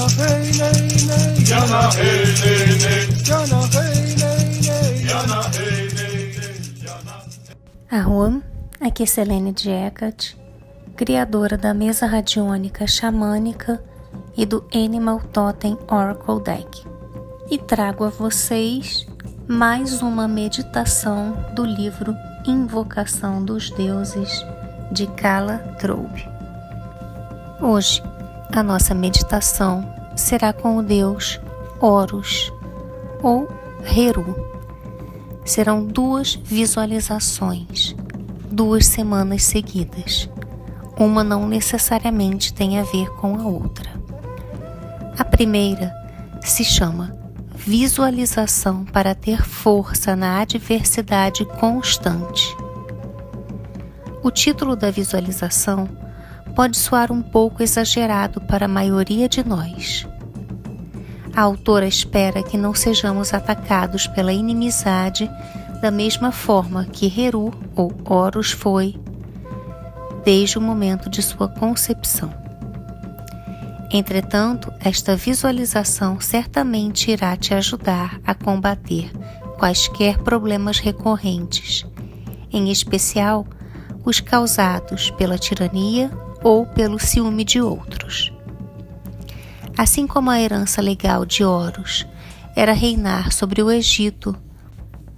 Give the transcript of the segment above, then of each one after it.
Jana hey nay nay. Jana hey nay nay. Jana hey nay nay. Jana hey nay nay. Aqui é Selene Diecat, criadora da mesa radiônica xamânica e do Animal Totem Oracle Deck. E trago a vocês mais uma meditação do livro Invocação dos Deuses de Kala Troube. Hoje, a nossa meditação será com o deus Horus ou Heru. Serão duas visualizações, duas semanas seguidas. Uma não necessariamente tem a ver com a outra. A primeira se chama Visualização para ter força na adversidade constante. O título da visualização pode soar um pouco exagerado para a maioria de nós. A autora espera que não sejamos atacados pela inimizade da mesma forma que Heru ou Horus foi desde o momento de sua concepção. Entretanto, esta visualização certamente irá te ajudar a combater quaisquer problemas recorrentes, em especial os causados pela tirania ou pelo ciúme de outros. Assim como a herança legal de Horus era reinar sobre o Egito,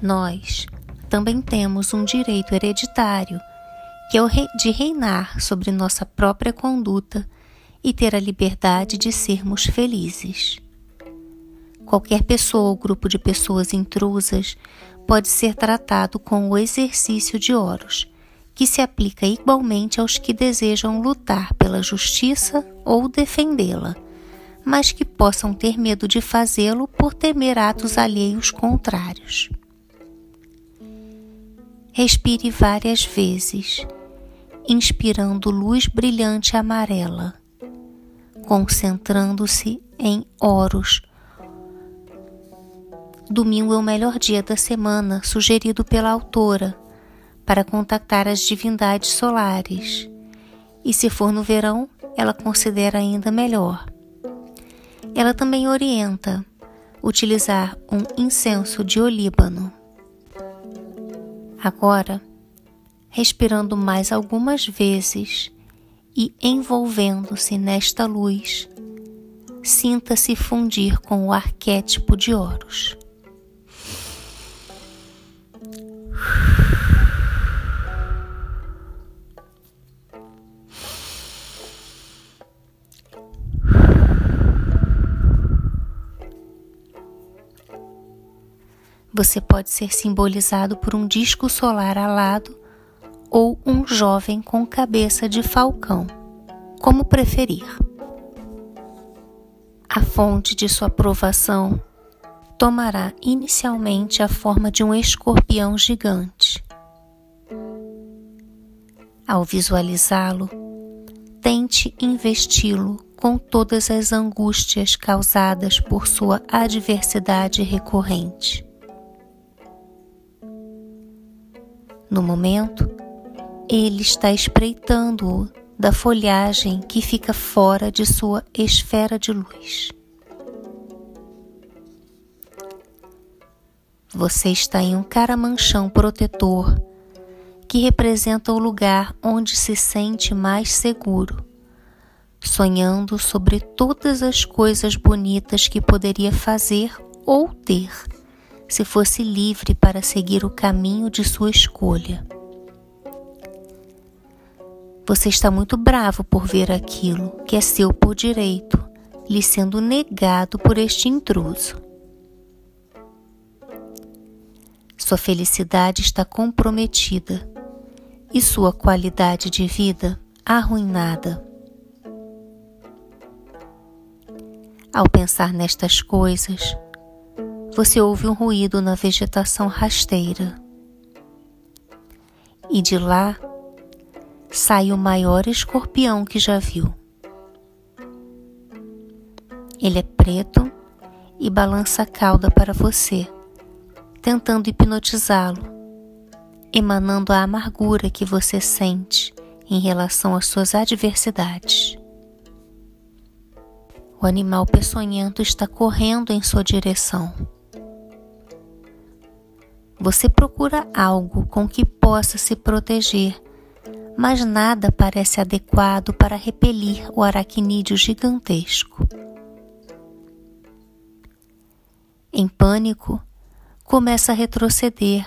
nós também temos um direito hereditário, que é o de reinar sobre nossa própria conduta e ter a liberdade de sermos felizes. Qualquer pessoa ou grupo de pessoas intrusas pode ser tratado com o exercício de Horus que se aplica igualmente aos que desejam lutar pela justiça ou defendê-la, mas que possam ter medo de fazê-lo por temer atos alheios contrários. Respire várias vezes, inspirando luz brilhante amarela, concentrando-se em Horus. Domingo é o melhor dia da semana, sugerido pela autora para contactar as divindades solares, e se for no verão, ela considera ainda melhor. Ela também orienta utilizar um incenso de olíbano. Agora, respirando mais algumas vezes e envolvendo-se nesta luz, sinta-se fundir com o arquétipo de Horus. Você pode ser simbolizado por um disco solar alado ou um jovem com cabeça de falcão, como preferir. A fonte de sua aprovação tomará inicialmente a forma de um escorpião gigante. Ao visualizá-lo, tente investi-lo com todas as angústias causadas por sua adversidade recorrente. No momento, ele está espreitando-o da folhagem que fica fora de sua esfera de luz. Você está em um caramanchão protetor que representa o lugar onde se sente mais seguro, sonhando sobre todas as coisas bonitas que poderia fazer ou ter se fosse livre para seguir o caminho de sua escolha. Você está muito bravo por ver aquilo que é seu por direito, lhe sendo negado por este intruso. Sua felicidade está comprometida e sua qualidade de vida arruinada. Ao pensar nestas coisas, você ouve um ruído na vegetação rasteira. E de lá sai o maior escorpião que já viu. Ele é preto e balança a cauda para você, tentando hipnotizá-lo, emanando a amargura que você sente em relação às suas adversidades. O animal peçonhento está correndo em sua direção. Você procura algo com que possa se proteger, mas nada parece adequado para repelir o aracnídeo gigantesco. Em pânico, começa a retroceder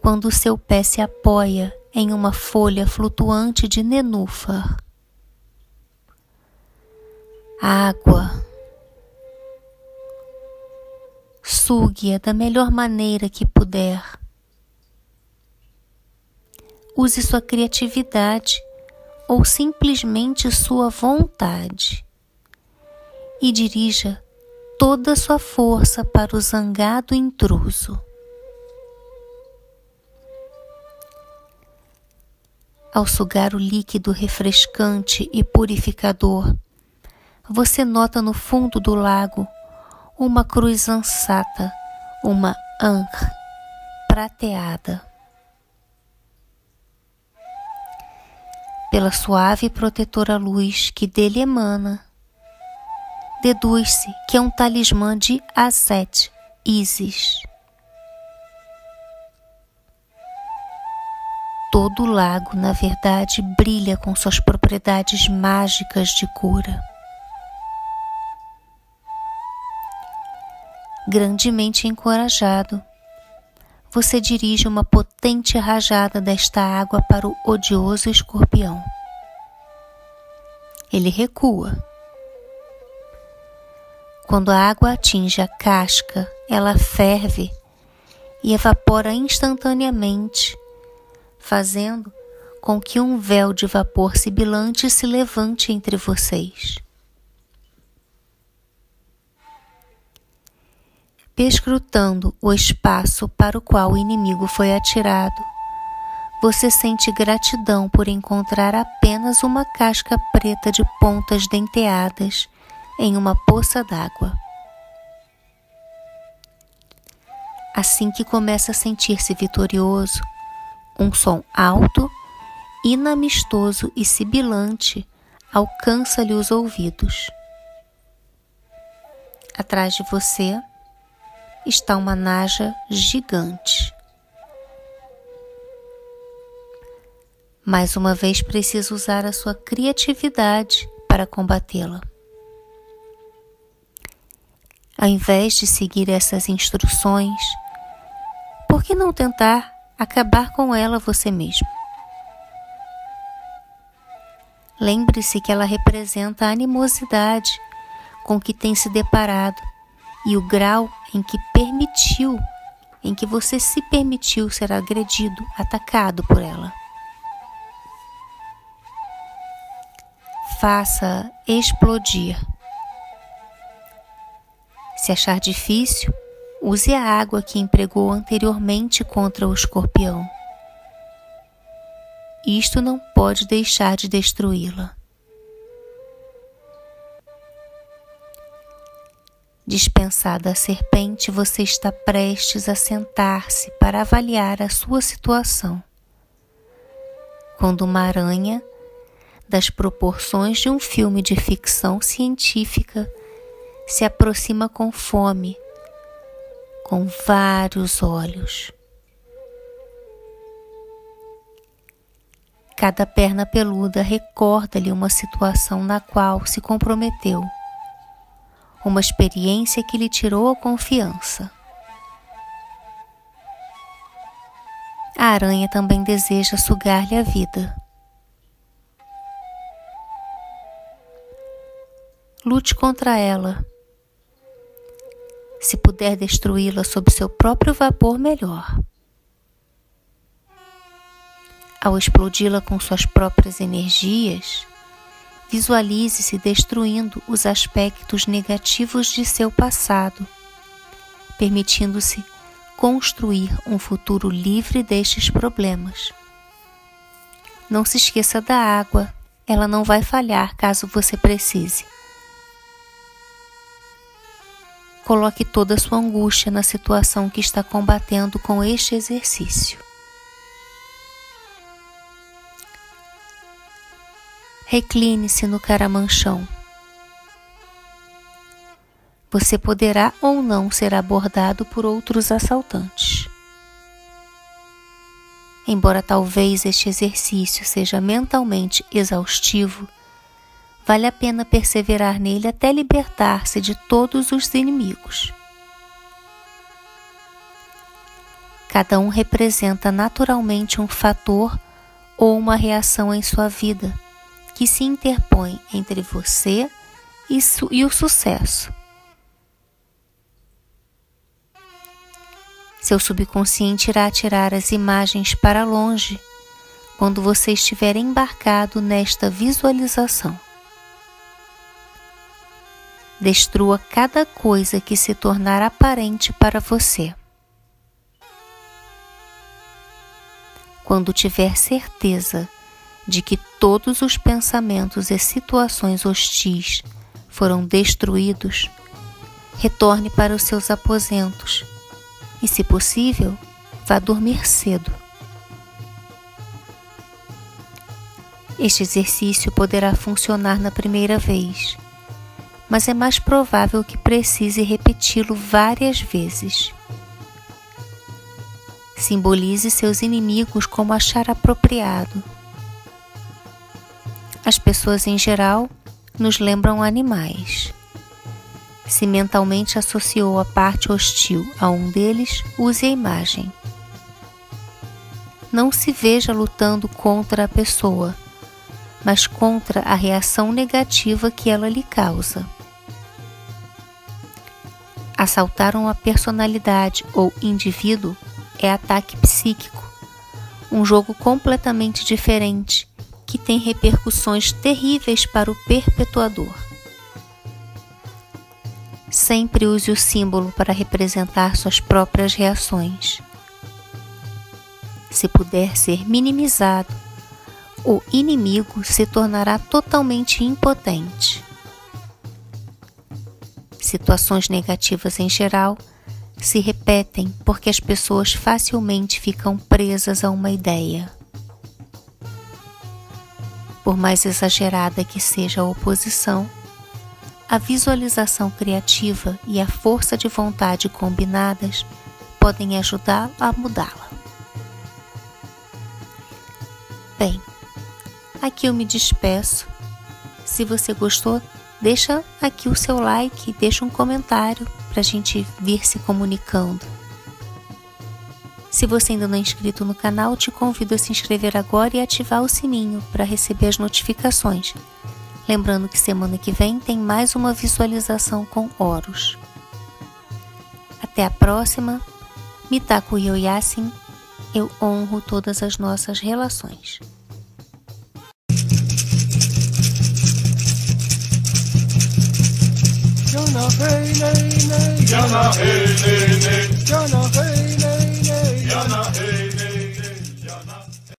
quando seu pé se apoia em uma folha flutuante de nenúfar. Água. Sugue-a da melhor maneira que puder. Use sua criatividade ou simplesmente sua vontade e dirija toda sua força para o zangado intruso. Ao sugar o líquido refrescante e purificador, você nota no fundo do lago uma cruz ansata, uma ankh prateada. Pela suave e protetora luz que dele emana, deduz-se que é um talismã de Aset, Isis. Todo o lago, na verdade, brilha com suas propriedades mágicas de cura. Grandemente encorajado, você dirige uma potente rajada desta água para o odioso escorpião. Ele recua. Quando a água atinge a casca, ela ferve e evapora instantaneamente fazendo com que um véu de vapor sibilante se levante entre vocês. Perscrutando o espaço para o qual o inimigo foi atirado, você sente gratidão por encontrar apenas uma casca preta de pontas denteadas em uma poça d'água. Assim que começa a sentir-se vitorioso, um som alto, inamistoso e sibilante alcança-lhe os ouvidos. Atrás de você está uma naja gigante. Mais uma vez precisa usar a sua criatividade para combatê-la. Ao invés de seguir essas instruções, por que não tentar acabar com ela você mesmo. Lembre-se que ela representa a animosidade com que tem se deparado e o grau em que permitiu, em que você se permitiu ser agredido, atacado por ela. Faça explodir. Se achar difícil, Use a água que empregou anteriormente contra o escorpião. Isto não pode deixar de destruí-la. Dispensada a serpente, você está prestes a sentar-se para avaliar a sua situação. Quando uma aranha, das proporções de um filme de ficção científica, se aproxima com fome com vários olhos. Cada perna peluda recorda-lhe uma situação na qual se comprometeu, uma experiência que lhe tirou a confiança. A aranha também deseja sugar-lhe a vida. Lute contra ela se puder destruí-la sob seu próprio vapor, melhor. Ao explodi-la com suas próprias energias, visualize-se destruindo os aspectos negativos de seu passado, permitindo-se construir um futuro livre destes problemas. Não se esqueça da água, ela não vai falhar caso você precise. Coloque toda a sua angústia na situação que está combatendo com este exercício. Recline-se no caramanchão. você poderá ou não ser abordado por outros assaltantes. Embora talvez este exercício seja mentalmente exaustivo, vale a pena perseverar nele até libertar-se de todos os inimigos. Cada um representa naturalmente um fator ou uma reação em sua vida que se interpõe entre você e, e o sucesso. Seu subconsciente irá tirar as imagens para longe quando você estiver embarcado nesta visualização. Destrua cada coisa que se tornar aparente para você. Quando tiver certeza de que todos os pensamentos e situações hostis foram destruídos, retorne para os seus aposentos e, se possível, vá dormir cedo. Este exercício poderá funcionar na primeira vez mas é mais provável que precise repeti-lo várias vezes. Simbolize seus inimigos como achar apropriado. As pessoas em geral nos lembram animais. Se mentalmente associou a parte hostil a um deles, use a imagem. Não se veja lutando contra a pessoa, mas contra a reação negativa que ela lhe causa assaltar uma personalidade ou indivíduo é ataque psíquico, um jogo completamente diferente que tem repercussões terríveis para o perpetuador. Sempre use o símbolo para representar suas próprias reações. Se puder ser minimizado, o inimigo se tornará totalmente impotente situações negativas em geral se repetem porque as pessoas facilmente ficam presas a uma ideia. Por mais exagerada que seja a oposição, a visualização criativa e a força de vontade combinadas podem ajudá-la a mudá-la. Bem, aqui eu me despeço. Se você gostou, deixa aqui o seu like, deixa um comentário para a gente vir se comunicando. Se você ainda não é inscrito no canal, te convido a se inscrever agora e ativar o sininho para receber as notificações. Lembrando que semana que vem tem mais uma visualização com Horus. Até a próxima. Mitaku Yoyasin, eu honro todas as nossas relações. Yana hey nay nay. Yana hey.